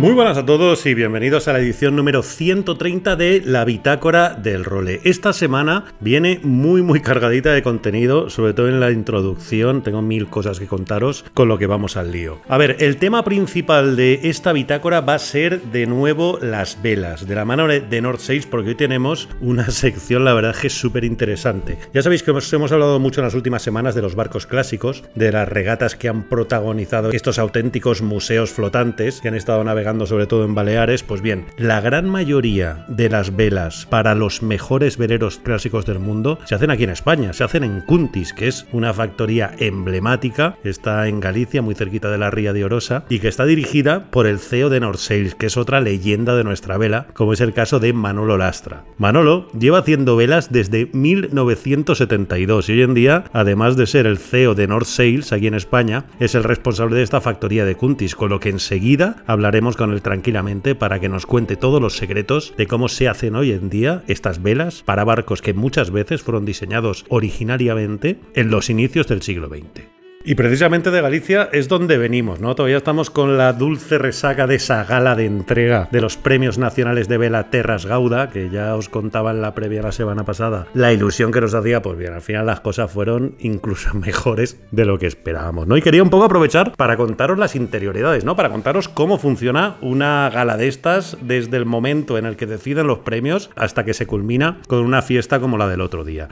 Muy buenas a todos y bienvenidos a la edición número 130 de La Bitácora del Role. Esta semana viene muy muy cargadita de contenido, sobre todo en la introducción, tengo mil cosas que contaros con lo que vamos al lío. A ver, el tema principal de esta bitácora va a ser de nuevo las velas, de la mano de North 6, porque hoy tenemos una sección, la verdad que es súper interesante. Ya sabéis que hemos, hemos hablado mucho en las últimas semanas de los barcos clásicos, de las regatas que han protagonizado estos auténticos museos flotantes que han estado navegando sobre todo en Baleares, pues bien, la gran mayoría de las velas para los mejores veleros clásicos del mundo se hacen aquí en España, se hacen en Cuntis, que es una factoría emblemática, está en Galicia, muy cerquita de la ría de Orosa, y que está dirigida por el CEO de Norsails, que es otra leyenda de nuestra vela, como es el caso de Manolo Lastra. Manolo lleva haciendo velas desde 1972 y hoy en día, además de ser el CEO de North Sails aquí en España, es el responsable de esta factoría de Cuntis, con lo que enseguida hablaremos con él tranquilamente para que nos cuente todos los secretos de cómo se hacen hoy en día estas velas para barcos que muchas veces fueron diseñados originariamente en los inicios del siglo XX. Y precisamente de Galicia es donde venimos, ¿no? Todavía estamos con la dulce resaca de esa gala de entrega de los premios nacionales de vela Terras Gauda, que ya os contaba en la previa la semana pasada. La ilusión que nos hacía, pues bien, al final las cosas fueron incluso mejores de lo que esperábamos, ¿no? Y quería un poco aprovechar para contaros las interioridades, ¿no? Para contaros cómo funciona una gala de estas desde el momento en el que deciden los premios hasta que se culmina con una fiesta como la del otro día.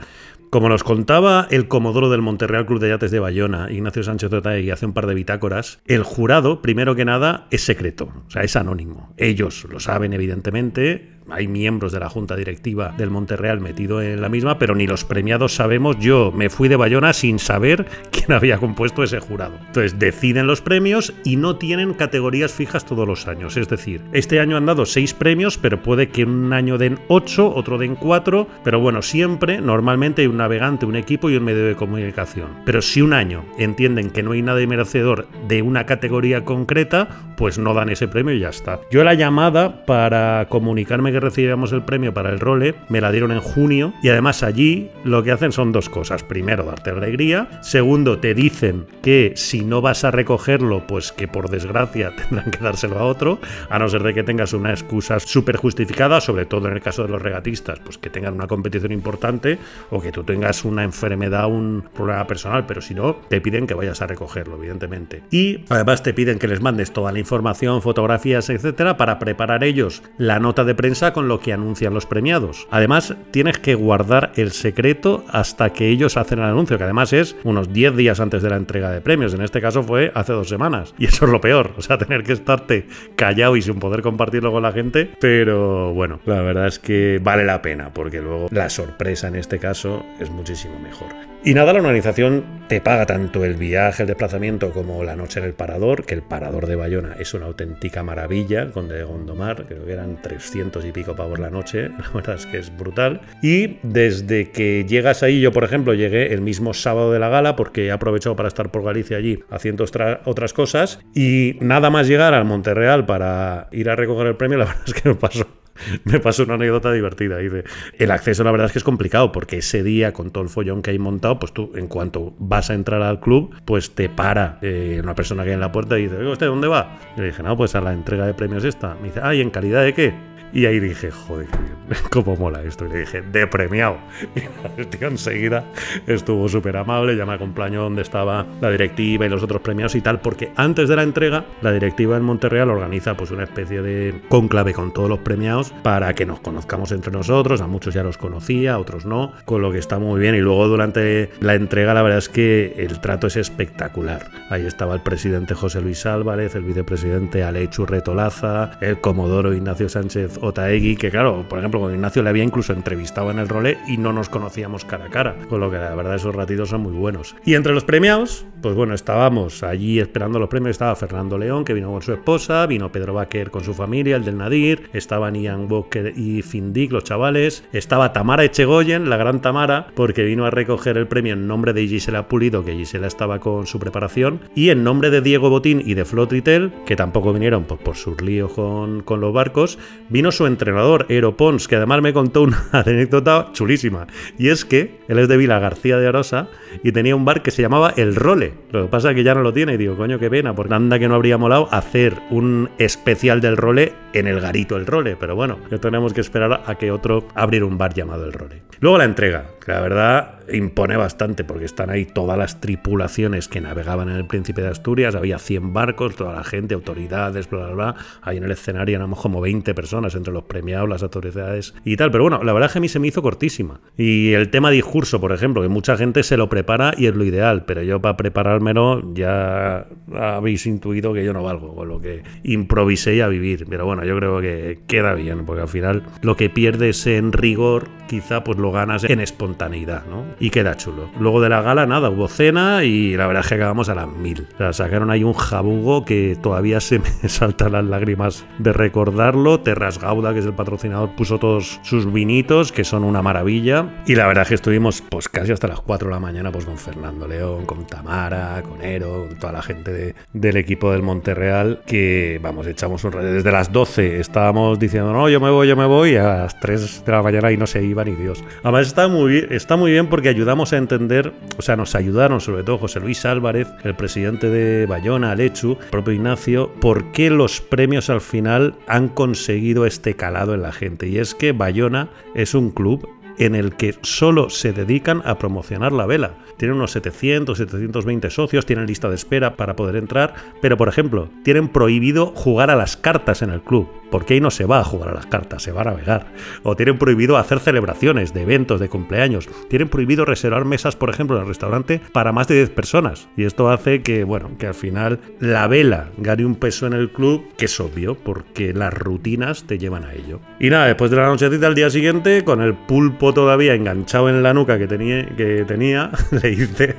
Como nos contaba el comodoro del Monterreal Club de Yates de Bayona, Ignacio Sánchez y hace un par de bitácoras, el jurado, primero que nada, es secreto, o sea, es anónimo. Ellos lo saben, evidentemente, hay miembros de la junta directiva del Monterreal metido en la misma, pero ni los premiados sabemos. Yo me fui de Bayona sin saber quién había compuesto ese jurado. Entonces deciden los premios y no tienen categorías fijas todos los años. Es decir, este año han dado seis premios, pero puede que un año den ocho, otro den cuatro. Pero bueno, siempre, normalmente hay un navegante, un equipo y un medio de comunicación. Pero si un año entienden que no hay nada merecedor de una categoría concreta, pues no dan ese premio y ya está. Yo la llamada para comunicarme que recibíamos el premio para el role, me la dieron en junio y además allí lo que hacen son dos cosas. Primero, darte alegría. Segundo, te dicen que si no vas a recogerlo, pues que por desgracia tendrán que dárselo a otro, a no ser de que tengas una excusa súper justificada, sobre todo en el caso de los regatistas, pues que tengan una competición importante o que tú tengas una enfermedad, un problema personal, pero si no, te piden que vayas a recogerlo, evidentemente. Y además te piden que les mandes toda la información, fotografías, etcétera, para preparar ellos la nota de prensa con lo que anuncian los premiados. Además, tienes que guardar el secreto hasta que ellos hacen el anuncio, que además es unos 10 días antes de la entrega de premios. En este caso fue hace dos semanas. Y eso es lo peor, o sea, tener que estarte callado y sin poder compartirlo con la gente. Pero bueno, la verdad es que vale la pena, porque luego la sorpresa en este caso es muchísimo mejor. Y nada, la organización te paga tanto el viaje, el desplazamiento como la noche en el parador, que el parador de Bayona es una auténtica maravilla, con de Gondomar, creo que eran 300 y pico pavos la noche, la verdad es que es brutal. Y desde que llegas ahí, yo por ejemplo llegué el mismo sábado de la gala, porque he aprovechado para estar por Galicia allí haciendo otras cosas, y nada más llegar al Monterreal para ir a recoger el premio, la verdad es que me pasó me pasó una anécdota divertida. Dice, el acceso la verdad es que es complicado porque ese día con todo el follón que hay montado, pues tú en cuanto vas a entrar al club, pues te para eh, una persona que hay en la puerta y dice, ¿usted dónde va? Y le dije, no, pues a la entrega de premios esta. Me dice, ay, ¿en calidad de qué? Y ahí dije, joder, cómo mola esto. Y le dije, de premiado. Y el tío enseguida estuvo súper amable, ya me acompañó donde estaba la directiva y los otros premiados y tal, porque antes de la entrega, la directiva en Monterreal organiza pues una especie de conclave con todos los premiados para que nos conozcamos entre nosotros. A muchos ya los conocía, a otros no, con lo que está muy bien. Y luego durante la entrega, la verdad es que el trato es espectacular. Ahí estaba el presidente José Luis Álvarez, el vicepresidente Alechu Retolaza, el comodoro Ignacio Sánchez Otaegui, que claro, por ejemplo, con Ignacio le había incluso entrevistado en el role y no nos conocíamos cara a cara, con lo que la verdad esos ratitos son muy buenos. Y entre los premiados, pues bueno, estábamos allí esperando los premios. Estaba Fernando León, que vino con su esposa, vino Pedro Baquer con su familia, el del Nadir, estaban Ian Walker y Findic, los chavales, estaba Tamara Echegoyen, la gran Tamara, porque vino a recoger el premio en nombre de Gisela Pulido, que Gisela estaba con su preparación, y en nombre de Diego Botín y de Flotritel, que tampoco vinieron pues, por sus líos con, con los barcos, vino su entrenador, Ero Pons, que además me contó una anécdota chulísima. Y es que él es de Vila García de Arosa y tenía un bar que se llamaba El Role. Lo que pasa es que ya no lo tiene y digo, coño, qué pena, porque anda que no habría molado hacer un especial del Role en el garito El Role. Pero bueno, ya tenemos que esperar a que otro abrir un bar llamado El Role. Luego la entrega, que la verdad impone bastante porque están ahí todas las tripulaciones que navegaban en el Príncipe de Asturias, había 100 barcos, toda la gente, autoridades, bla, bla, bla. Ahí en el escenario éramos como 20 personas entre los premiados, las autoridades y tal. Pero bueno, la verdad es que a mí se me hizo cortísima. Y el tema discurso, por ejemplo, que mucha gente se lo prepara y es lo ideal, pero yo para preparármelo ya habéis intuido que yo no valgo, con lo que improvisé a vivir. Pero bueno, yo creo que queda bien, porque al final lo que pierdes en rigor, quizá pues lo ganas en espontaneidad, ¿no? Y queda chulo. Luego de la gala, nada, hubo cena y la verdad es que acabamos a las mil. O sea, sacaron ahí un jabugo que todavía se me saltan las lágrimas de recordarlo. Terras Gauda, que es el patrocinador, puso todos sus vinitos, que son una maravilla. Y la verdad es que estuvimos pues casi hasta las 4 de la mañana pues con Fernando León, con Tamara, con Ero, con toda la gente del equipo del Monterreal, que vamos, echamos un rayo. Desde las 12 estábamos diciendo, no, yo me voy, yo me voy, y a las 3 de la mañana y no se iba ni Dios. Además está muy, bien, está muy bien porque ayudamos a entender, o sea, nos ayudaron sobre todo José Luis Álvarez, el presidente de Bayona, Alechu, propio Ignacio, por qué los premios al final han conseguido este calado en la gente. Y es que Bayona es un club en el que solo se dedican a promocionar la vela. Tienen unos 700, 720 socios, tienen lista de espera para poder entrar, pero por ejemplo, tienen prohibido jugar a las cartas en el club porque ahí no se va a jugar a las cartas, se va a navegar. O tienen prohibido hacer celebraciones de eventos, de cumpleaños. Tienen prohibido reservar mesas, por ejemplo, en el restaurante para más de 10 personas. Y esto hace que, bueno, que al final la vela gane un peso en el club, que es obvio, porque las rutinas te llevan a ello. Y nada, después de la nochecita al día siguiente, con el pulpo todavía enganchado en la nuca que tenía, que tenía le hice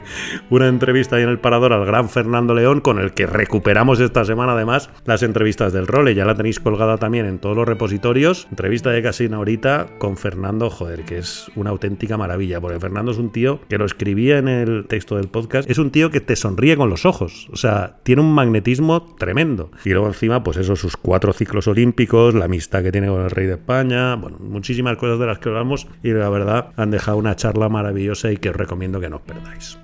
una entrevista ahí en el parador al gran Fernando León, con el que recuperamos esta semana además las entrevistas del role. Ya la tenéis colgada también en todos los repositorios. Entrevista de casi una horita con Fernando, joder, que es una auténtica maravilla, porque Fernando es un tío que lo escribía en el texto del podcast, es un tío que te sonríe con los ojos, o sea, tiene un magnetismo tremendo. Y luego encima, pues eso, sus cuatro ciclos olímpicos, la amistad que tiene con el rey de España, bueno, muchísimas cosas de las que hablamos y la verdad han dejado una charla maravillosa y que os recomiendo que no os perdáis.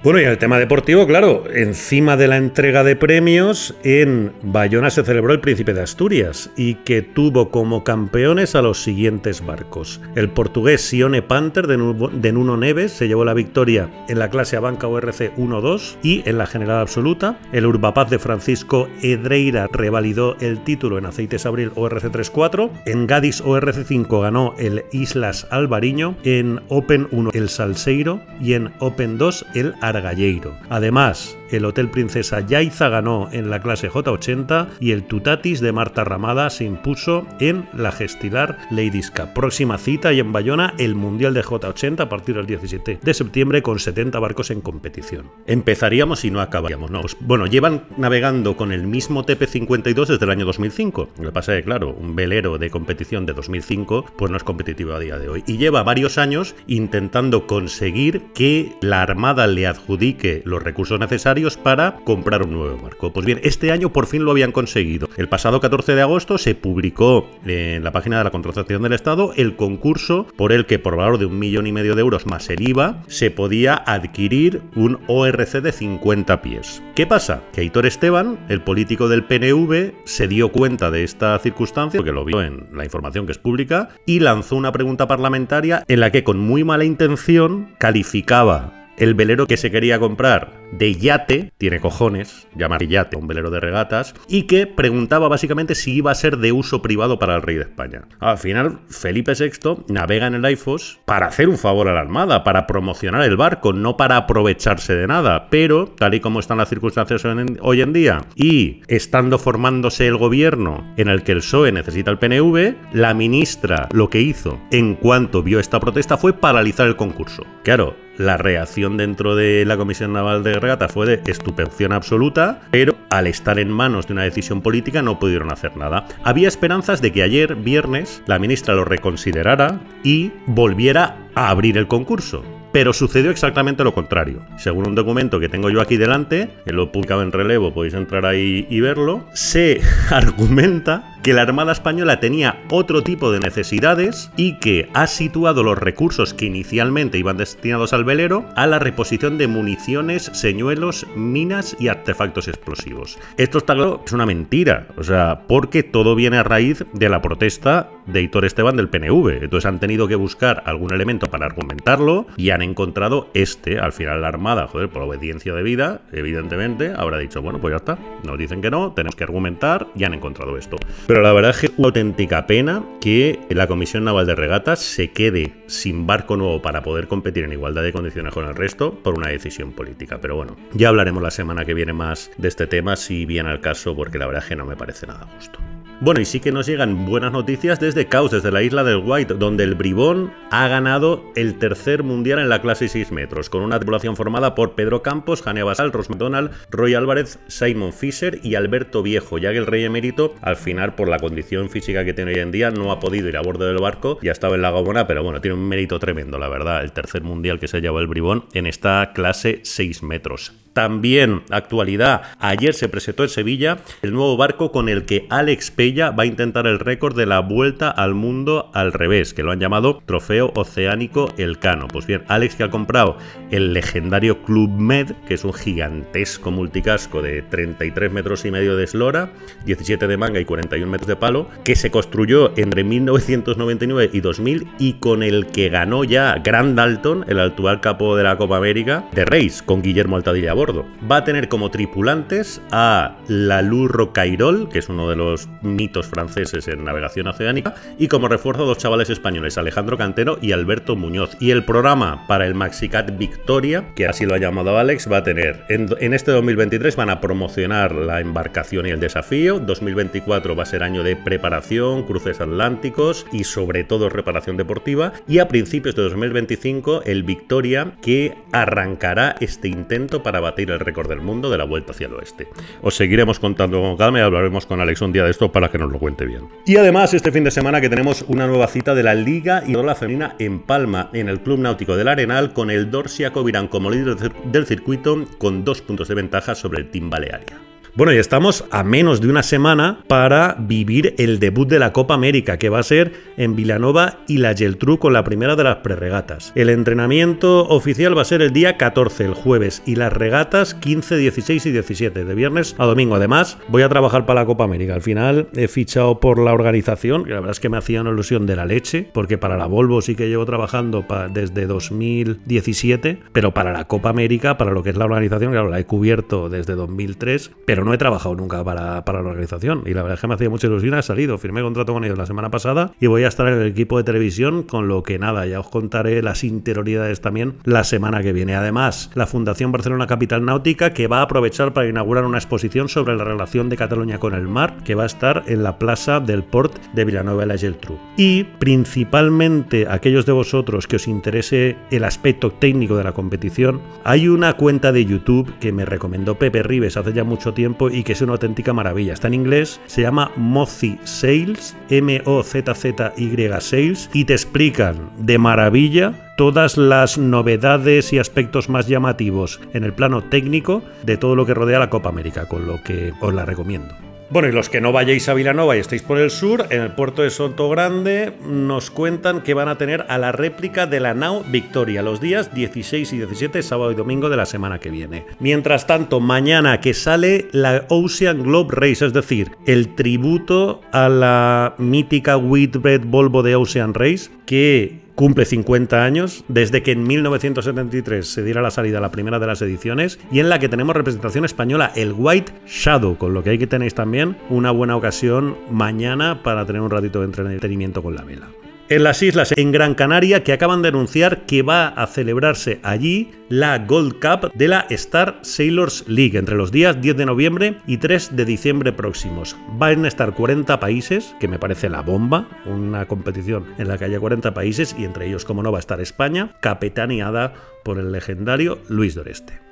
Bueno, y el tema deportivo, claro, encima de la entrega de premios, en Bayona se celebró el Príncipe de Asturias y que tuvo como campeones a los siguientes barcos. El portugués Sione Panther de, Nuno Neves se llevó la victoria en la clase Abanca ORC 1-2 y en la general absoluta. El Urbapaz de Francisco Edreira revalidó el título en Aceites Abril ORC 3-4. En Gadis ORC 5 ganó el Islas Albariño. En Open 1 el Salseiro y en Open 2 el Argalleiro. Además, el Hotel Princesa Yaiza ganó en la clase J80 y el Tutatis de Marta Ramada se impuso en la Gestilar Ladies. Próxima cita y en Bayona el Mundial de J80 a partir del 17 de septiembre con 70 barcos en competición. Empezaríamos y no acabaríamos, ¿no? Pues, bueno, llevan navegando con el mismo TP52 desde el año 2005. Lo que pasa es que, claro, un velero de competición de 2005 pues no es competitivo a día de hoy. Y lleva varios años intentando conseguir que la Armada le adjudique los recursos necesarios para comprar un nuevo barco. Pues bien, este año por fin lo habían conseguido. El pasado 14 de agosto se publicó en la página de la contratación del Estado el concurso por el que por valor de un millón y medio de euros más el IVA se podía adquirir un ORC de 50 pies. ¿Qué pasa? Que Aitor Esteban, el político del PNV, se dio cuenta de esta circunstancia, porque lo vio en la información que es pública, y lanzó una pregunta parlamentaria en la que con muy mala intención calificaba el velero que se quería comprar de yate, tiene cojones, llamar yate un velero de regatas, y que preguntaba básicamente si iba a ser de uso privado para el rey de España. Al final, Felipe VI navega en el IFOS para hacer un favor a la Armada, para promocionar el barco, no para aprovecharse de nada, pero tal y como están las circunstancias hoy en día, y estando formándose el gobierno en el que el PSOE necesita el PNV, la ministra lo que hizo en cuanto vio esta protesta fue paralizar el concurso. Claro, la reacción dentro de la Comisión Naval de Regata fue de estupefacción absoluta, pero al estar en manos de una decisión política no pudieron hacer nada. Había esperanzas de que ayer, viernes, la ministra lo reconsiderara y volviera a abrir el concurso. Pero sucedió exactamente lo contrario. Según un documento que tengo yo aquí delante, que lo he publicado en relevo, podéis entrar ahí y verlo, se argumenta que la Armada Española tenía otro tipo de necesidades y que ha situado los recursos que inicialmente iban destinados al velero a la reposición de municiones, señuelos, minas y artefactos explosivos. Esto está claro, es una mentira, o sea, porque todo viene a raíz de la protesta de Hitor Esteban del PNV. Entonces han tenido que buscar algún elemento para argumentarlo y han encontrado este. Al final la Armada, joder, por obediencia de vida, evidentemente, habrá dicho, bueno, pues ya está. Nos dicen que no, tenemos que argumentar y han encontrado esto. Pero la verdad es que es una auténtica pena que la Comisión Naval de Regatas se quede sin barco nuevo para poder competir en igualdad de condiciones con el resto por una decisión política. Pero bueno, ya hablaremos la semana que viene más de este tema si viene al caso, porque la verdad es que no me parece nada justo. Bueno, y sí que nos llegan buenas noticias desde Caos, desde la isla del White, donde el Bribón ha ganado el tercer mundial en la clase 6 metros, con una tripulación formada por Pedro Campos, Jane Basal, Ross McDonald, Roy Álvarez, Simon Fisher y Alberto Viejo, ya que el rey emérito, al final, por la condición física que tiene hoy en día, no ha podido ir a bordo del barco, ya estaba en la Gabona, pero bueno, tiene un mérito tremendo, la verdad, el tercer mundial que se llevó el Bribón en esta clase 6 metros. También, actualidad, ayer se presentó en Sevilla el nuevo barco con el que Alex Pella va a intentar el récord de la vuelta al mundo al revés, que lo han llamado Trofeo Oceánico Elcano. Pues bien, Alex que ha comprado el legendario Club Med, que es un gigantesco multicasco de 33 metros y medio de eslora, 17 de manga y 41 metros de palo, que se construyó entre 1999 y 2000 y con el que ganó ya Grand Dalton, el actual capo de la Copa América, de Race, con Guillermo Altadilla Va a tener como tripulantes a Lalurro Cairol, que es uno de los mitos franceses en navegación oceánica, y como refuerzo dos chavales españoles, Alejandro Cantero y Alberto Muñoz. Y el programa para el Maxicat Victoria, que así lo ha llamado Alex, va a tener en, en este 2023 van a promocionar la embarcación y el desafío. 2024 va a ser año de preparación, cruces atlánticos y sobre todo reparación deportiva. Y a principios de 2025 el Victoria que arrancará este intento para batir el récord del mundo de la vuelta hacia el oeste. Os seguiremos contando con calma y hablaremos con Alex un día de esto para que nos lo cuente bien. Y además este fin de semana que tenemos una nueva cita de la Liga y la Femenina en Palma, en el Club Náutico del Arenal, con el Dorsia Covirán como líder del circuito con dos puntos de ventaja sobre el Team Balearia. Bueno, y estamos a menos de una semana para vivir el debut de la Copa América, que va a ser en Vilanova y la Geltrú con la primera de las preregatas. El entrenamiento oficial va a ser el día 14, el jueves, y las regatas 15, 16 y 17, de viernes a domingo. Además, voy a trabajar para la Copa América. Al final he fichado por la organización, que la verdad es que me hacía una ilusión de la leche, porque para la Volvo sí que llevo trabajando desde 2017, pero para la Copa América, para lo que es la organización, claro, la he cubierto desde 2003, pero no he trabajado nunca para, para, la organización y la verdad es que me hacía mucha ilusión, ha salido, firmé contrato con ellos la semana pasada y voy a estar en el equipo de televisión, con lo que nada, ya os contaré las interioridades también la semana que viene. Además, la Fundación Barcelona Capital Náutica que va a aprovechar para inaugurar una exposición sobre la relación de Cataluña con el mar, que va a estar en la plaza del Port de Villanueva de la Geltrú. Y principalmente aquellos de vosotros que os interese el aspecto técnico de la competición, hay una cuenta de YouTube que me recomendó Pepe Rives hace ya mucho tiempo y que es una auténtica maravilla. Está en inglés, se llama Mozi Sales, M-O-Z-Z-Y Sales, y te explican de maravilla todas las novedades y aspectos más llamativos en el plano técnico de todo lo que rodea la Copa América, con lo que os la recomiendo. Bueno, y los que no vayáis a Vilanova y estéis por el sur, en el puerto de Soto Grande, nos cuentan que van a tener a la réplica de la Nau Victoria los días 16 y 17, sábado y domingo de la semana que viene. Mientras tanto, mañana que sale la Ocean Globe Race, es decir, el tributo a la mítica Whitbread Volvo de Ocean Race, que cumple 50 años desde que en 1973 se diera la salida a la primera de las ediciones y en la que tenemos representación española, el White Shadow, con lo que hay que tenéis también una buena ocasión mañana para tener un ratito de entretenimiento con la vela. En las islas en Gran Canaria que acaban de anunciar que va a celebrarse allí la Gold Cup de la Star Sailors League entre los días 10 de noviembre y 3 de diciembre próximos. Van a estar 40 países, que me parece la bomba, una competición en la que haya 40 países y entre ellos, como no, va a estar España, capitaneada por el legendario Luis Doreste.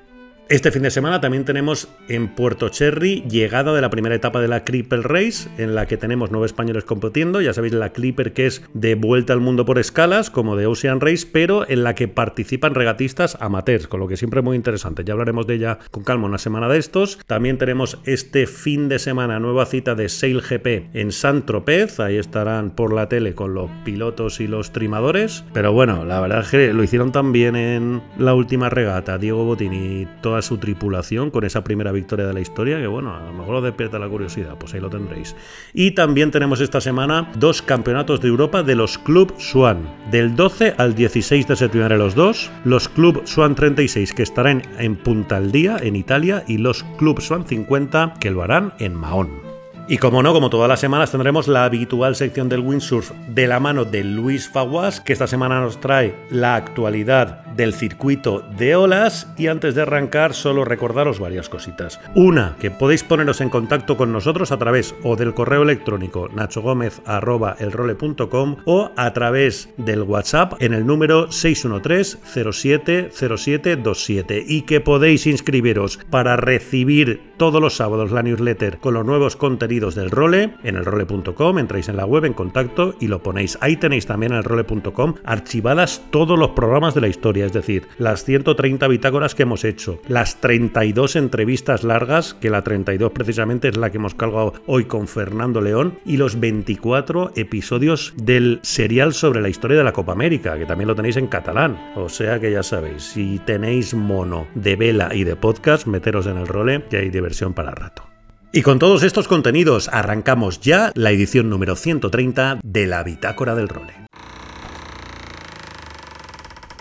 Este fin de semana también tenemos en Puerto Cherry llegada de la primera etapa de la Clipper Race, en la que tenemos nueve españoles compitiendo. Ya sabéis, la Clipper que es de vuelta al mundo por escalas, como de Ocean Race, pero en la que participan regatistas amateurs, con lo que siempre es muy interesante. Ya hablaremos de ella con calma una semana de estos. También tenemos este fin de semana nueva cita de Sail GP en San Tropez. Ahí estarán por la tele con los pilotos y los trimadores. Pero bueno, la verdad es que lo hicieron también en la última regata. Diego Botini, toda su tripulación con esa primera victoria de la historia, que bueno, a lo mejor os despierta la curiosidad, pues ahí lo tendréis. Y también tenemos esta semana dos campeonatos de Europa de los Club Swan, del 12 al 16 de septiembre los dos, los Club Swan 36 que estarán en Punta Día, en Italia, y los Club Swan 50 que lo harán en Mahón. Y como no, como todas las semanas, tendremos la habitual sección del windsurf de la mano de Luis Faguas, que esta semana nos trae la actualidad del circuito de olas. Y antes de arrancar, solo recordaros varias cositas. Una, que podéis poneros en contacto con nosotros a través o del correo electrónico nachogomez.elrole.com o a través del WhatsApp en el número 613-070727 y que podéis inscribiros para recibir todos los sábados la newsletter con los nuevos contenidos del role en el role.com, entráis en la web en contacto y lo ponéis. Ahí tenéis también en el role.com archivadas todos los programas de la historia, es decir, las 130 bitácoras que hemos hecho, las 32 entrevistas largas, que la 32 precisamente es la que hemos cargado hoy con Fernando León, y los 24 episodios del serial sobre la historia de la Copa América, que también lo tenéis en catalán. O sea que ya sabéis, si tenéis mono de vela y de podcast, meteros en el role, que hay diversión para rato. Y con todos estos contenidos arrancamos ya la edición número 130 de la Bitácora del Role.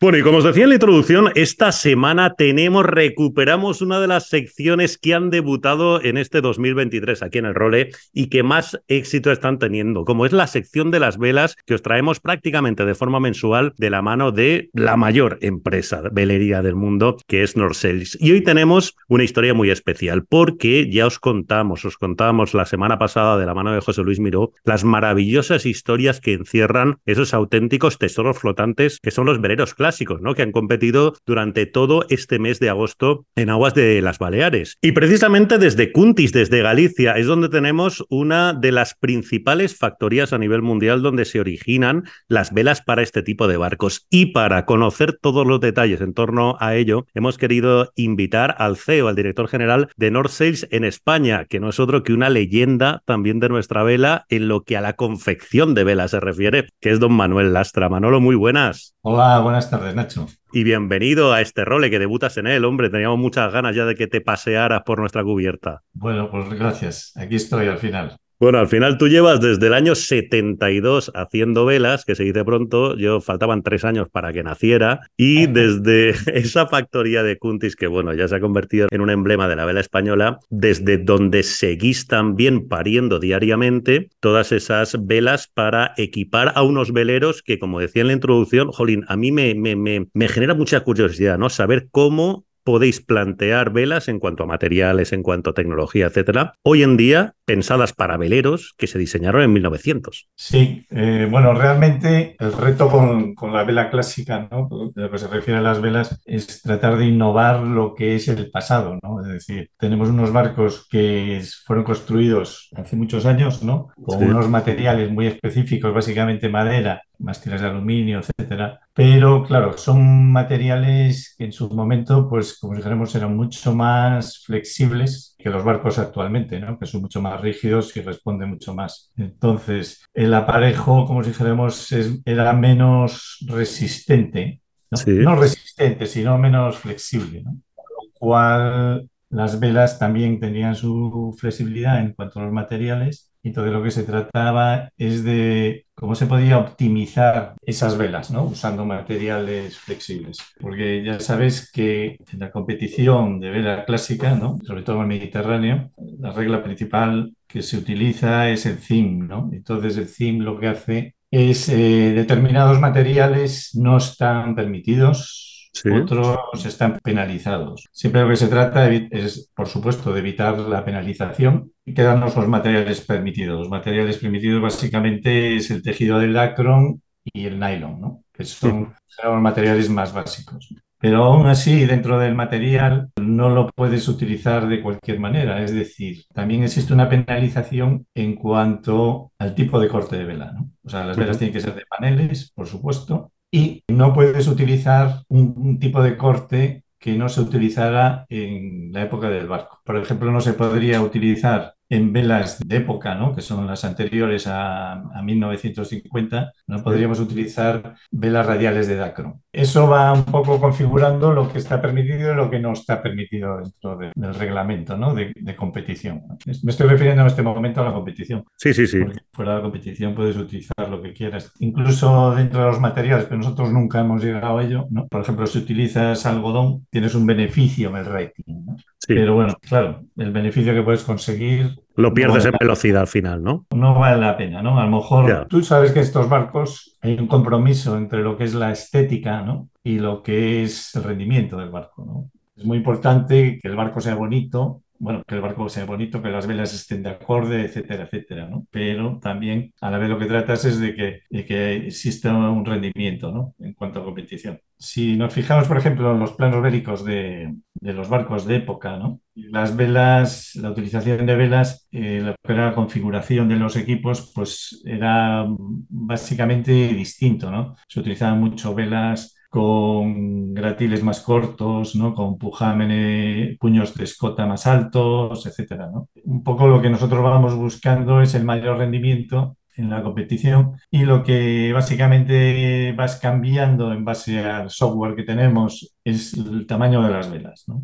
Bueno, y como os decía en la introducción, esta semana tenemos, recuperamos una de las secciones que han debutado en este 2023 aquí en el Role y que más éxito están teniendo, como es la sección de las velas que os traemos prácticamente de forma mensual de la mano de la mayor empresa velería del mundo, que es Norselis. Y hoy tenemos una historia muy especial, porque ya os contamos, os contábamos la semana pasada de la mano de José Luis Miró, las maravillosas historias que encierran esos auténticos tesoros flotantes que son los veleros clásicos ¿no? que han competido durante todo este mes de agosto en aguas de las Baleares. Y precisamente desde Cuntis, desde Galicia, es donde tenemos una de las principales factorías a nivel mundial donde se originan las velas para este tipo de barcos. Y para conocer todos los detalles en torno a ello, hemos querido invitar al CEO, al director general de North Sales en España, que no es otro que una leyenda también de nuestra vela en lo que a la confección de velas se refiere, que es don Manuel Lastra. Manolo, muy buenas. Hola, buenas tardes. Nacho. Y bienvenido a este role que debutas en él, hombre. Teníamos muchas ganas ya de que te pasearas por nuestra cubierta. Bueno, pues gracias. Aquí estoy al final. Bueno, al final tú llevas desde el año 72 haciendo velas, que se dice pronto, yo faltaban tres años para que naciera, y desde esa factoría de Cuntis, que bueno, ya se ha convertido en un emblema de la vela española, desde donde seguís también pariendo diariamente todas esas velas para equipar a unos veleros que, como decía en la introducción, Jolín, a mí me, me, me, me genera mucha curiosidad, ¿no? Saber cómo podéis plantear velas en cuanto a materiales, en cuanto a tecnología, etcétera, hoy en día pensadas para veleros que se diseñaron en 1900. Sí, eh, bueno, realmente el reto con, con, la vela clásica, ¿no? de lo que se refiere a las velas, es tratar de innovar lo que es el pasado, ¿no? Es decir, tenemos unos barcos que fueron construidos hace muchos años, ¿no? Con sí. unos materiales muy específicos, básicamente madera, mástiles de aluminio, etcétera. Pero claro, son materiales que en su momento, pues como dijéramos, eran mucho más flexibles que los barcos actualmente, ¿no? que son mucho más rígidos y responden mucho más. Entonces, el aparejo, como dijéramos, es, era menos resistente. ¿no? Sí. no resistente, sino menos flexible. ¿no? Con lo cual, las velas también tenían su flexibilidad en cuanto a los materiales Entonces lo que se trataba es de cómo se podía optimizar esas velas, ¿no? Usando materiales flexibles. Porque ya sabes que en la competición de vela clásica, ¿no? Sobre todo en Mediterráneo, la regla principal que se utiliza es el ZIM, ¿no? Entonces el ZIM lo que hace es eh, determinados materiales no están permitidos otros están penalizados. Siempre lo que se trata es, por supuesto, de evitar la penalización y quedarnos los materiales permitidos. Los materiales permitidos básicamente es el tejido del lacron y el nylon, ¿no? que son, los materiales más básicos. Pero aún así, dentro del material no lo puedes utilizar de cualquier manera. Es decir, también existe una penalización en cuanto al tipo de corte de vela. ¿no? O sea, las velas tienen que ser de paneles, por supuesto, y no puedes utilizar un, tipo de corte que no se utilizara en la época del barco. Por ejemplo, no se podría utilizar en velas de época, ¿no? que son las anteriores a, 1950, no podríamos utilizar velas radiales de Dacron. Eso va un poco configurando lo que está permitido y lo que no está permitido dentro del reglamento ¿no? de, competición. Me estoy refiriendo en este momento a la competición. Sí, sí, sí. Porque fuera de la competición puedes utilizar lo que quieras, incluso dentro de los materiales, pero nosotros nunca hemos llegado a ello. ¿no? Por ejemplo, si utilizas algodón, tienes un beneficio en el rating. ¿no? Pero bueno, claro, el beneficio que puedes conseguir. Lo pierdes en velocidad al final, ¿no? No vale la pena, ¿no? A lo mejor tú sabes que estos barcos hay un compromiso entre lo que es la estética, ¿no? Y lo que es el rendimiento del barco, ¿no? Es muy importante que el barco sea bonito, bueno, que el barco sea bonito, que las velas estén de acorde, etcétera, etcétera, ¿no? Pero también a la vez lo que tratas es de que, de que exista un rendimiento, ¿no? En cuanto a competición. Si nos fijamos, por ejemplo, en los planos bélicos de, de los barcos de época, ¿no? Las velas, la utilización de velas, eh, la, configuración de los equipos, pues era básicamente distinto, ¿no? Se utilizaban mucho velas con gratiles más cortos, ¿no? con pujámenes, puños de escota más altos, etcétera, ¿no? Un poco lo que nosotros vamos buscando es el mayor rendimiento en la competición y lo que básicamente vas cambiando en base al software que tenemos es el tamaño de las velas. ¿no?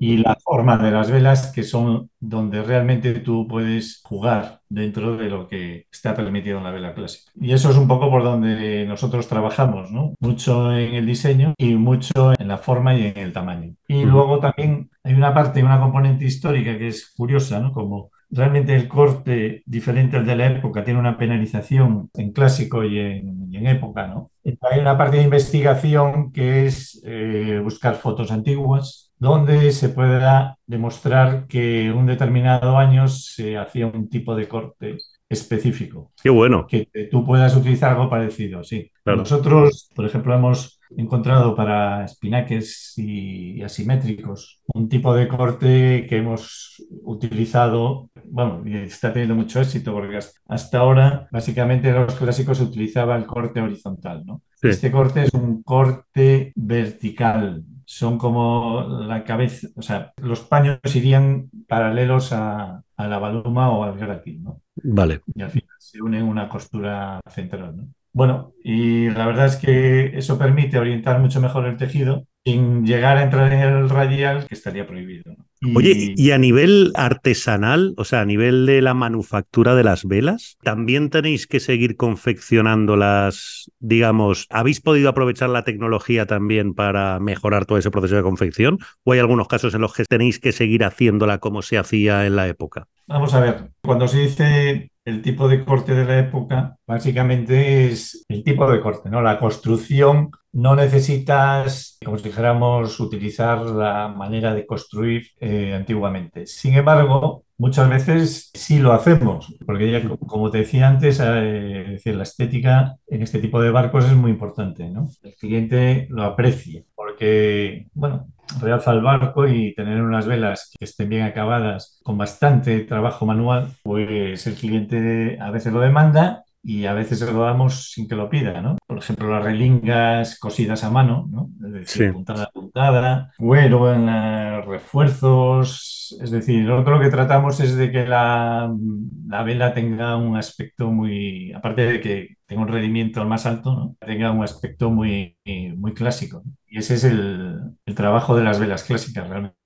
y la forma de las velas, que son donde realmente tú puedes jugar dentro de lo que está permitido en la vela clásica. Y eso es un poco por donde nosotros trabajamos, ¿no? Mucho en el diseño y mucho en la forma y en el tamaño. Y luego también hay una parte, una componente histórica que es curiosa, ¿no? Como realmente el corte diferente al de la época tiene una penalización en clásico y en, época, ¿no? Hay una parte de investigación que es eh, buscar fotos antiguas, donde se pueda demostrar que un determinado año se hacía un tipo de corte específico. Qué bueno. Que, tú puedas utilizar algo parecido, sí. Nosotros, por ejemplo, hemos encontrado para espinaques y, asimétricos un tipo de corte que hemos utilizado, bueno, y está teniendo mucho éxito porque hasta ahora básicamente en los clásicos se utilizaba el corte horizontal, ¿no? Este corte es un corte vertical, son como la cabeza, o sea, los paños irían paralelos a, la baluma o al gratis, ¿no? Vale. Y al final se une una costura central, ¿no? Bueno, y la verdad es que eso permite orientar mucho mejor el tejido sin llegar a entrar en el radial, que estaría prohibido. ¿no? Oye, y a nivel artesanal, o sea, a nivel de la manufactura de las velas, ¿también tenéis que seguir confeccionándolas, digamos, habéis podido aprovechar la tecnología también para mejorar todo ese proceso de confección? ¿O hay algunos casos en los que tenéis que seguir haciéndola como se hacía en la época? Vamos a ver, cuando se dice el tipo de corte de la época, básicamente es el tipo de corte, ¿no? La construcción no necesitas, como si dijéramos, utilizar la manera de construir eh, antiguamente. Sin embargo, muchas veces sí lo hacemos, porque ya, como te decía antes, eh, decir, la estética en este tipo de barcos es muy importante, ¿no? El cliente lo aprecia, porque, bueno, realza el barco y tener unas velas que estén bien acabadas con bastante trabajo manual, pues el cliente a veces lo demanda y a veces lo damos sin que lo pida, ¿no? Por ejemplo, las relingas cosidas a mano, ¿no? Es decir, puntada a puntada, cuero en refuerzos, es decir, nosotros lo que tratamos es de que la, la, vela tenga un aspecto muy, aparte de que tenga un rendimiento más alto, ¿no? tenga un aspecto muy, muy clásico. Y ese es el, el trabajo de las velas clásicas realmente.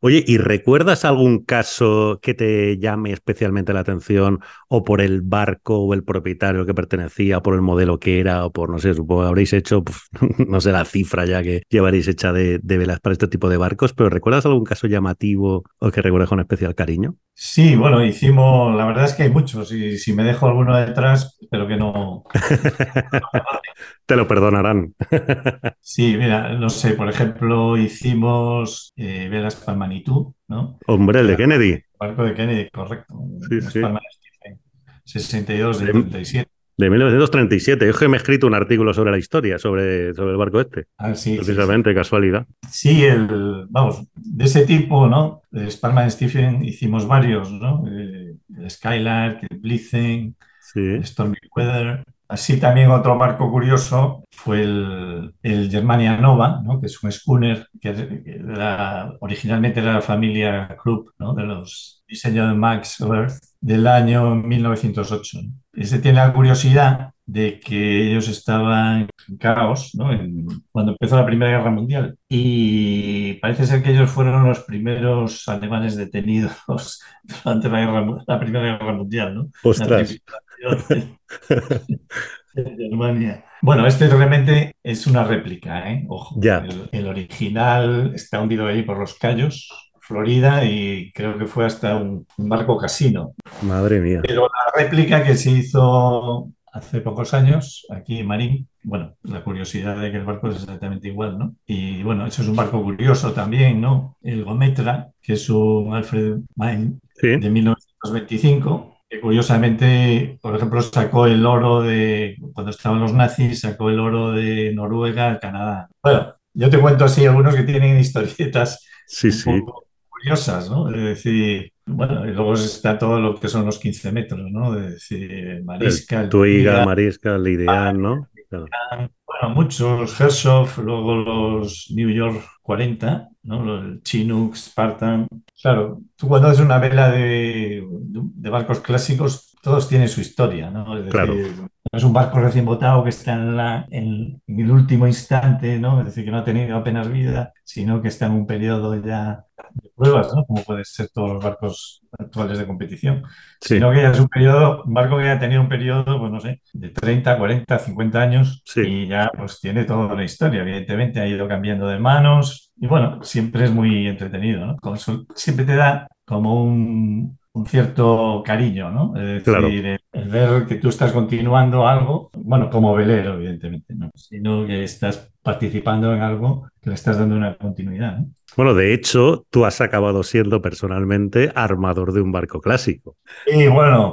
Oye, ¿y recuerdas algún caso que te llame especialmente la atención o por el barco o el propietario que pertenecía, o por el modelo que era, por, no sé, supongo que habréis hecho, pues, no sé, la cifra ya que llevaréis hecha de, velas para este tipo de barcos, pero ¿recuerdas algún caso llamativo o que recuerdes con especial cariño? Sí, bueno, hicimos, la verdad es que hay muchos y si me dejo alguno detrás, espero que no... te lo perdonarán. sí, mira, no sé, por ejemplo, hicimos... Eh, velas para Manitou, ¿no? Hombre, el de Kennedy. El barco de Kennedy, correcto. Sí, sí. 62 de 37. De 1937. Yo que me he escrito un artículo sobre la historia, sobre, sobre el barco este. Ah, sí. Precisamente, casualidad. Sí, el, vamos, de ese tipo, ¿no? De Sparman Stephen hicimos varios, ¿no? El, Skylark, el Blitzen, Stormy Weather. Así también otro barco curioso fue el, Germania Nova, ¿no? que es un schooner que originalmente era la familia Krupp, ¿no? de los diseños de Max Werth del año 1908. Ese tiene la curiosidad de que ellos estaban en caos ¿no? cuando empezó la Primera Guerra Mundial. Y parece ser que ellos fueron los primeros alemanes detenidos durante la, guerra, la Primera Guerra Mundial. ¿no? Ostras. Germania. Bueno, este realmente es una réplica, ¿eh? Ojo. El, original está hundido ahí por los Cayos, Florida, y creo que fue hasta un, barco casino. Madre mía. Pero la réplica que se hizo hace pocos años aquí en Marín, bueno, la curiosidad de que el barco es exactamente igual, ¿no? Y bueno, eso es un barco curioso también, ¿no? El Gometra, que es un Alfred Main de 1925 que curiosamente, por ejemplo, sacó el oro de, cuando estaban los nazis, sacó el oro de Noruega Canadá. Bueno, yo te cuento así algunos que tienen historietas sí, sí. Curiosas, ¿no? Es decir, bueno, y luego está todo lo que son los 15 metros, ¿no? Es decir, Mariscal. Tuiga, Mariscal, Lidean, ¿no? Bueno, muchos, Hershoff, luego los New York 40, ¿no? El Chinook, Spartan. Claro, tú cuando haces una vela de, de barcos clásicos, todos tienen su historia, ¿no? Es decir, no es un barco recién botado que está en, la, en, el último instante, ¿no? Es decir, que no ha tenido apenas vida, sino que está en un periodo ya de pruebas, ¿no? Como puede ser todos los barcos actuales de competición. Sino que ya es un periodo, un barco que ha tenido un periodo, pues no sé, de 30, 40, 50 años y ya pues tiene toda la historia. Evidentemente ha ido cambiando de manos y bueno, siempre es muy entretenido, ¿no? siempre te da como un, un cierto cariño, ¿no? Es decir, el, ver que tú estás continuando algo, bueno, como velero, evidentemente, ¿no? Sino que estás participando en algo que le estás dando una continuidad. Bueno, de hecho, tú has acabado siendo personalmente armador de un barco clásico. Y bueno,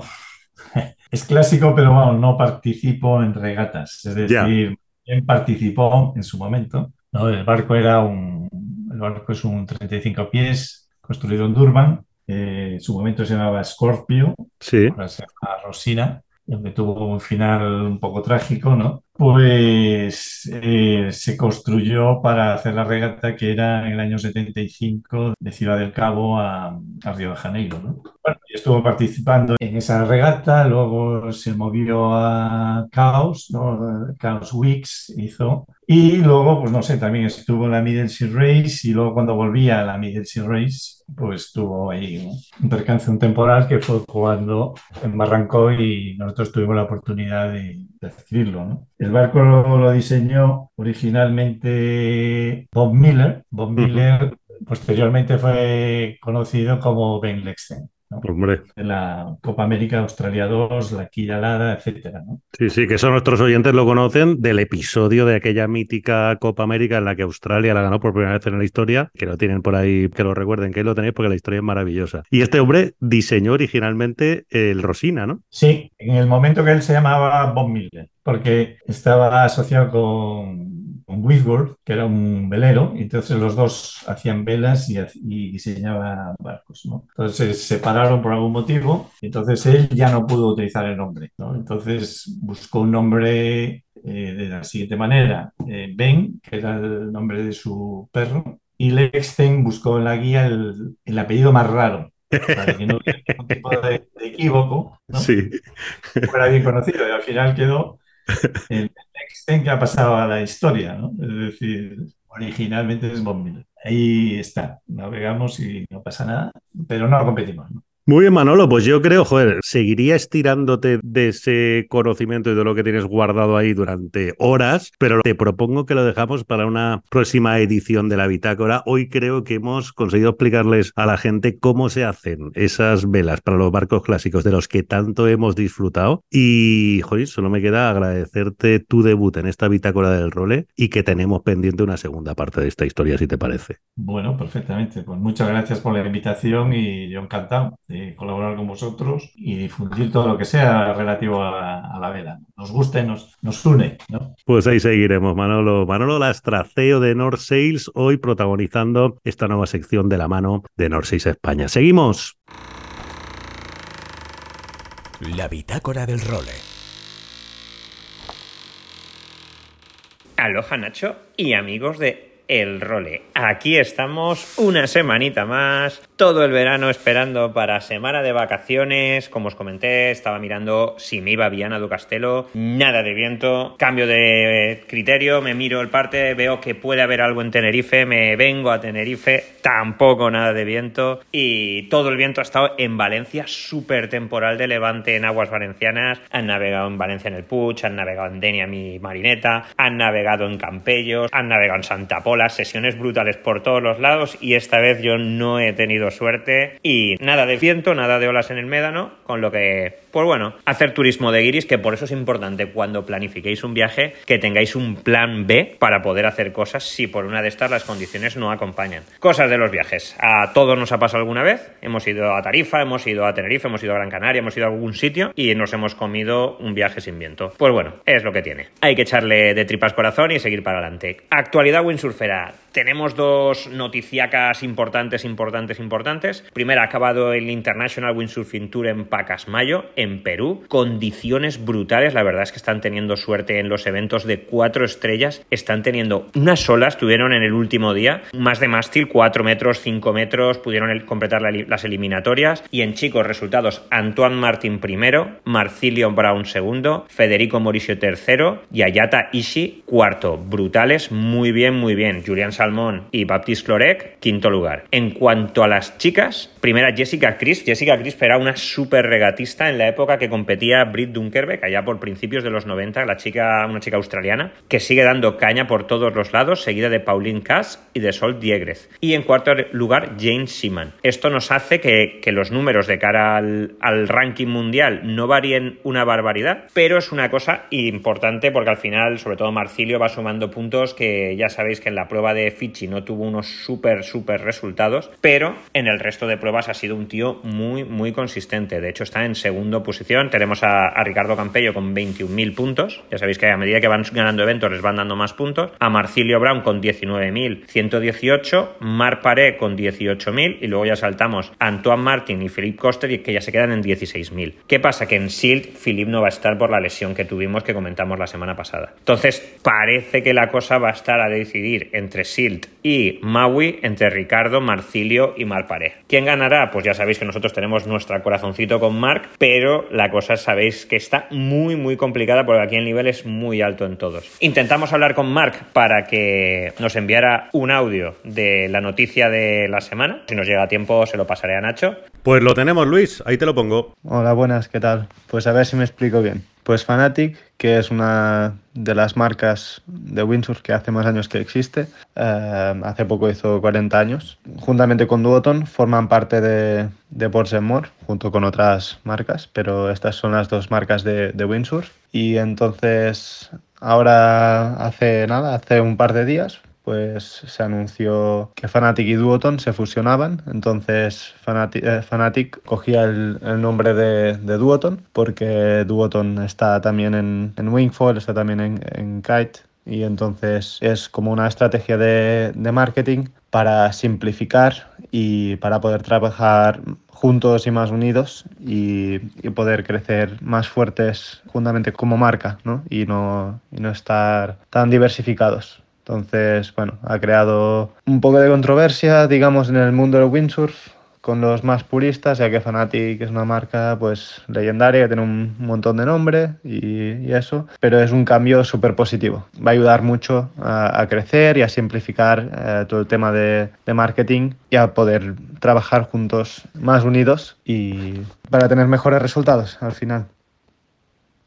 es clásico, pero bueno, no participo en regatas. Es decir, ¿quién participó en su momento. ¿no? El barco era un, el barco es un 35 pies, construido en Durban, en su momento se llamaba Scorpio, sí. ahora se llama Rosina, donde tuvo un final un poco trágico, ¿no? Pues eh, se construyó para hacer la regata que era en el año 75 de Ciudad del Cabo a, Río de Janeiro, ¿no? Bueno, participando en esa regata, luego se movió a Chaos, ¿no? Chaos Weeks hizo, y luego, pues no sé, también estuvo en la Middle Sea Race y luego cuando volvía a la Middle Sea Race, pues tuvo ahí un percance, un temporal que fue cuando embarrancó y nosotros tuvimos la oportunidad de, adquirirlo. ¿no? El barco lo, diseñó originalmente Bob Miller. Bob Miller posteriormente fue conocido como Ben Lexen. De la Copa América Australia 2, la Quillalada, etcétera. ¿no? Sí, sí, que eso nuestros oyentes lo conocen del episodio de aquella mítica Copa América en la que Australia la ganó por primera vez en la historia, que lo tienen por ahí, que lo recuerden, que lo tenéis porque la historia es maravillosa. Y este hombre diseñó originalmente el Rosina, ¿no? Sí, en el momento que él se llamaba Bob Miller, porque estaba asociado con con Whitworth, que era un velero, y entonces los dos hacían velas y, y diseñaban barcos. ¿no? Entonces se separaron por algún motivo, y entonces él ya no pudo utilizar el nombre. ¿no? Entonces buscó un nombre eh, de la siguiente manera, eh, Ben, que era el nombre de su perro, y Lexten buscó en la guía el, el apellido más raro para que no hubiera ningún tipo de, de equívoco, ¿no? Sí. fuera bien conocido y al final quedó el Exten que ha pasado a la historia, ¿no? Es decir, originalmente es Bob Miller. Ahí está, navegamos y no pasa nada, pero no competimos, ¿no? Muy bien, Manolo, pues yo creo, joder, seguiría estirándote de ese conocimiento y de lo que tienes guardado ahí durante horas, pero te propongo que lo dejamos para una próxima edición de la bitácora. Hoy creo que hemos conseguido explicarles a la gente cómo se hacen esas velas para los barcos clásicos de los que tanto hemos disfrutado. Y, joder, solo me queda agradecerte tu debut en esta bitácora del role y que tenemos pendiente una segunda parte de esta historia, si te parece. Bueno, perfectamente. Pues muchas gracias por la invitación y yo encantado de colaborar con vosotros y difundir todo lo que sea relativo a la, a la vela. Nos guste, nos, nos une, ¿no? Pues ahí seguiremos, Manolo. Manolo Lastraceo de North Sales, hoy protagonizando esta nueva sección de la mano de North Sales España. Seguimos. La bitácora del role. Aloha Nacho y amigos de El Role. Aquí estamos una semanita más, todo el verano esperando para semana de vacaciones. Como os comenté, estaba mirando si me iba Viana do Castelo, nada de viento, cambio de criterio, me miro el parte, veo que puede haber algo en Tenerife, me vengo a Tenerife, tampoco nada de viento y todo el viento ha estado en Valencia, súper temporal de levante en aguas valencianas. Han navegado en Valencia en el Puig, han navegado en Denia mi marineta, han navegado en Campellos, han navegado en Santa Pola, sesiones brutales por todos los lados y esta vez yo no he tenido suerte. Y nada de viento, nada de olas en el médano, con lo que, pues bueno, hacer turismo de guiris, que por eso es importante cuando planifiquéis un viaje que tengáis un plan B para poder hacer cosas si por una de estas las condiciones no acompañan. Cosas de los viajes. A todos nos ha pasado alguna vez. Hemos ido a Tarifa, hemos ido a Tenerife, hemos ido a Gran Canaria, hemos ido a algún sitio y nos hemos comido un viaje sin viento. Pues bueno, es lo que tiene. Hay que echarle de tripas corazón y seguir para adelante. Actualidad windsurfera. Tenemos dos noticiacas importantes, importantes, importantes. Primero, ha acabado el International Windsurfing Tour en Pacasmayo, en Perú. Condiciones brutales. La verdad es que están teniendo suerte en los eventos de cuatro estrellas. Están teniendo unas olas, tuvieron en el último día más de mástil, 4 metros, 5 metros, pudieron completar la- las eliminatorias. Y en chicos, resultados: Antoine Martin primero, Marcilio Brown segundo, Federico Morisio tercero y Ayata Ishii cuarto. Brutales, muy bien, muy bien. Julián Salmón y Baptiste Clorec, quinto lugar. En cuanto a las chicas, primera Jessica Crisp. Jessica Crisp era una súper regatista en la época que competía Britt Dunkerbeck, allá por principios de los 90, la chica, una chica australiana, que sigue dando caña por todos los lados, seguida de Pauline Cass y de Sol Diegrez. Y en cuarto lugar, Jane Seaman. Esto nos hace que, que los números de cara al, al ranking mundial no varíen una barbaridad, pero es una cosa importante porque al final, sobre todo Marcilio, va sumando puntos que ya sabéis que en la prueba de Fiji no tuvo unos súper, súper resultados, pero en el resto de pruebas ha sido un tío muy, muy consistente. De hecho, está en segunda posición. Tenemos a, Ricardo Campello con 21.000 puntos. Ya sabéis que a medida que van ganando eventos les van dando más puntos. A Marcilio Brown con 19.118. Mar Paré con 18.000. Y luego ya saltamos a Antoine Martin y Philippe Coster que ya se quedan en 16.000. ¿Qué pasa? Que en Silt Philippe no va a estar por la lesión que tuvimos que comentamos la semana pasada. Entonces, parece que la cosa va a estar a decidir entre Silt y Maui, entre Ricardo, Marcilio y Marparé. ¿Quién ganará? Pues ya sabéis que nosotros tenemos nuestro corazoncito con Marc, pero la cosa sabéis que está muy, muy complicada porque aquí el nivel es muy alto en todos. Intentamos hablar con Marc para que nos enviara un audio de la noticia de la semana. Si nos llega a tiempo, se lo pasaré a Nacho. Pues lo tenemos, Luis, ahí te lo pongo. Hola, buenas, ¿qué tal? Pues a ver si me explico bien. Pues Fanatic, que es una de las marcas de windsurf que hace más años que existe, eh, hace poco hizo 40 años, juntamente con Duoton forman parte de, de Ports More, junto con otras marcas, pero estas son las dos marcas de, de windsurf. Y entonces, ahora hace nada, hace un par de días, pues se anunció que Fanatic y Duoton se fusionaban. Entonces Fanatic, eh, cogía el, nombre de, de, Duoton porque Duoton está también en, en Wingfoil, está también en, en, Kite. Y entonces es como una estrategia de, de marketing para simplificar y para poder trabajar juntos y más unidos y, y, poder crecer más fuertes juntamente como marca ¿no? Y, no, y no estar tan diversificados. Entonces, bueno, ha creado un poco de controversia, digamos, en el mundo del windsurf con los más puristas, ya que Fanatic es una marca pues legendaria, que tiene un montón de nombre y, eso, pero es un cambio súper positivo. Va a ayudar mucho a, crecer y a simplificar eh, todo el tema de, de marketing y a poder trabajar juntos más unidos y para tener mejores resultados al final.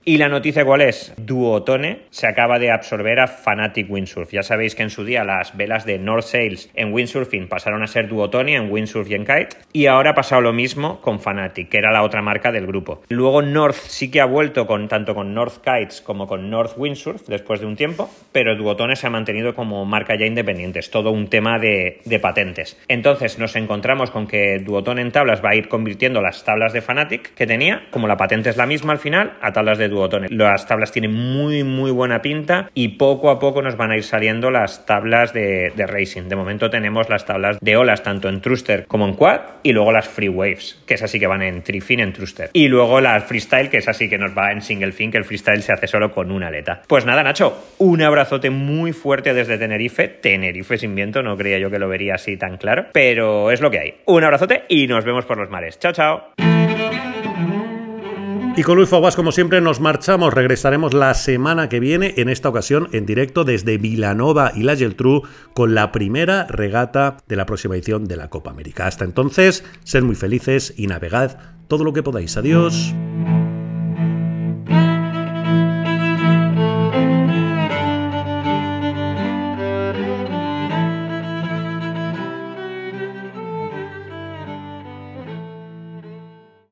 ¿Y la noticia cuál es? Duotone se acaba de absorber a Fanatic Windsurf. Ya sabéis que en su día las velas de North Sails en windsurfing pasaron a ser Duotone en windsurf y en kite. Y ahora ha pasado lo mismo con Fanatic, que era la otra marca del grupo. Luego North sí que ha vuelto con tanto con North Kites como con North Windsurf después de un tiempo, pero Duotone se ha mantenido como marca ya independiente. Es todo un tema de, de patentes. Entonces nos encontramos con que Duotone en tablas va a ir convirtiendo las tablas de Fanatic que tenía, como la patente es la misma al final, a tablas de botones. Las tablas tienen muy, muy buena pinta y poco a poco nos van a ir saliendo las tablas de, racing. De momento tenemos las tablas de olas tanto en thruster como en quad y luego las free waves, que es así que van en trifin, en thruster. Y luego la freestyle, que es así que nos va en single fin, que el freestyle se hace solo con una aleta. Pues nada, Nacho, un abrazote muy fuerte desde Tenerife. Tenerife sin viento, no creía yo que lo vería así tan claro, pero es lo que hay. Un abrazote y nos vemos por los mares. Chao, chao. Y con Luis Faguas, como siempre, nos marchamos. Regresaremos la semana que viene, en esta ocasión en directo desde Vilanova y la Geltrú, con la primera regata de la próxima edición de la Copa América. Hasta entonces, sed muy felices y navegad todo lo que podáis. Adiós.